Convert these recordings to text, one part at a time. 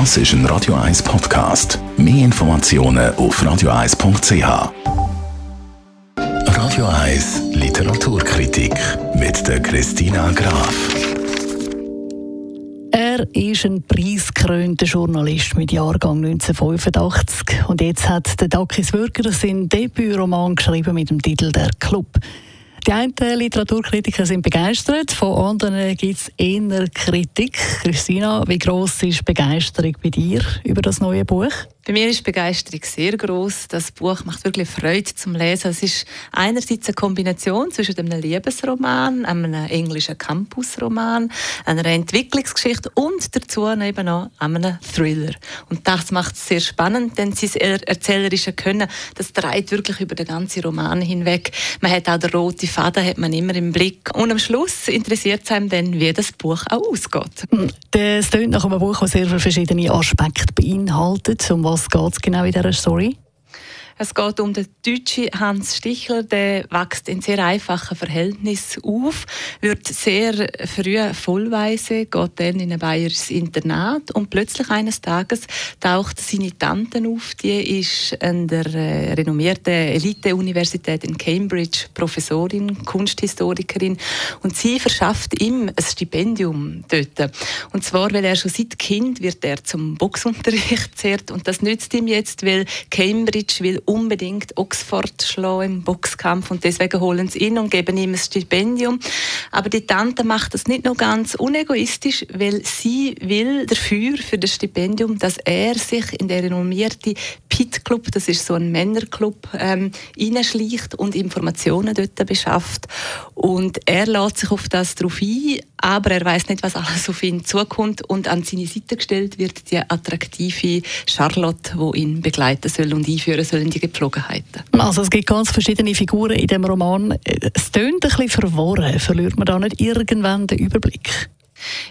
Das ist ein Radio 1 Podcast. Mehr Informationen auf radio1.ch. Radio 1 Literaturkritik mit der Christina Graf. Er ist ein preisgekrönter Journalist mit Jahrgang 1985 und jetzt hat der Dakis Würger seinen Debütroman geschrieben mit dem Titel Der Club. Die einen Literaturkritiker sind begeistert, von anderen gibt es eher Kritik. Christina, wie gross ist die Begeisterung bei dir über das neue Buch? Bei mir ist die Begeisterung sehr groß. Das Buch macht wirklich Freude zum Lesen. Es ist einerseits eine Kombination zwischen einem Liebesroman, einem englischen Campusroman, einer Entwicklungsgeschichte und dazu eben noch einem Thriller. Und das macht es sehr spannend, denn sein erzählerische Können, das dreht wirklich über den ganzen Roman hinweg. Man hat auch den roten Faden hat man immer im Blick. Und am Schluss interessiert es einem dann, wie das Buch auch ausgeht. Das klingt nach einem Buch, das sehr viele verschiedene Aspekte beinhaltet. Um was geht es genau in dieser Story? Es geht um den deutschen Hans Stichler, der wächst in sehr einfachen Verhältnissen auf, wird sehr früh vollweise, geht dann in ein bayerisches Internat und plötzlich eines Tages taucht seine Tante auf, die ist an der äh, renommierten Elite-Universität in Cambridge Professorin, Kunsthistorikerin und sie verschafft ihm ein Stipendium dort. Und zwar, weil er schon seit Kind wird er zum Boxunterricht zehrt und das nützt ihm jetzt, weil Cambridge will unbedingt Oxford schlagen im Boxkampf und deswegen holen sie ihn und geben ihm ein Stipendium. Aber die Tante macht das nicht nur ganz unegoistisch, weil sie will dafür, für das Stipendium, dass er sich in der renommierte Pit Club, das ist so ein Männerclub, ähm, und Informationen dort beschafft. Und er lässt sich auf das drauf ein, aber er weiß nicht, was alles auf ihn zukommt. Und an seine Seite gestellt wird die attraktive Charlotte, die ihn begleiten soll und einführen soll in die Gepflogenheiten. Also es gibt ganz verschiedene Figuren in dem Roman. Es tönt ein bisschen verworren. Verliert man da nicht irgendwann den Überblick?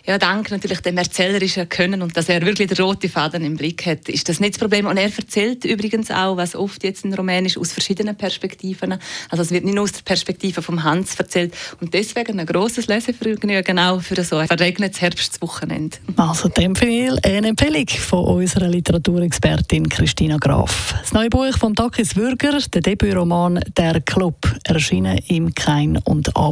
Ja, dank natürlich dem erzählerischen Können und dass er wirklich den roten Faden im Blick hat, ist das nicht das Problem. Und er erzählt übrigens auch, was oft jetzt in Rumänisch aus verschiedenen Perspektiven. Also es wird nicht nur aus der Perspektive vom Hans erzählt und deswegen ein großes Lesevergnügen auch für so ein verregnetes Herbstwochenende. Also dem Fall eine Empfehlung von unserer Literaturexpertin Christina Graf. Das neue Buch von Takis Würger, der Debütroman Der Club, erschienen im Kein und Aber